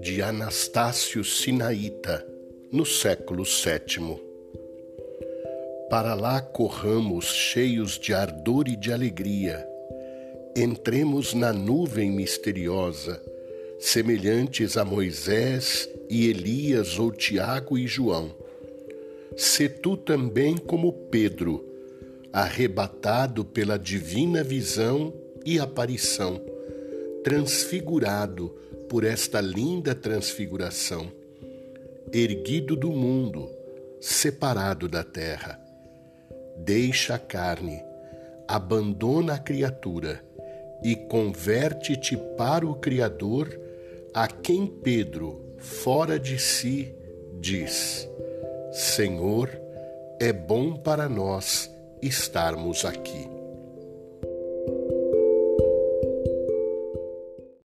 de Anastácio Sinaíta, no século VII. Para lá corramos cheios de ardor e de alegria, entremos na nuvem misteriosa, semelhantes a Moisés e Elias ou Tiago e João. Se tu também como Pedro, arrebatado pela divina visão e aparição, transfigurado por esta linda transfiguração, erguido do mundo, separado da terra. Deixa a carne, abandona a criatura e converte-te para o Criador, a quem Pedro, fora de si, diz: Senhor, é bom para nós estarmos aqui.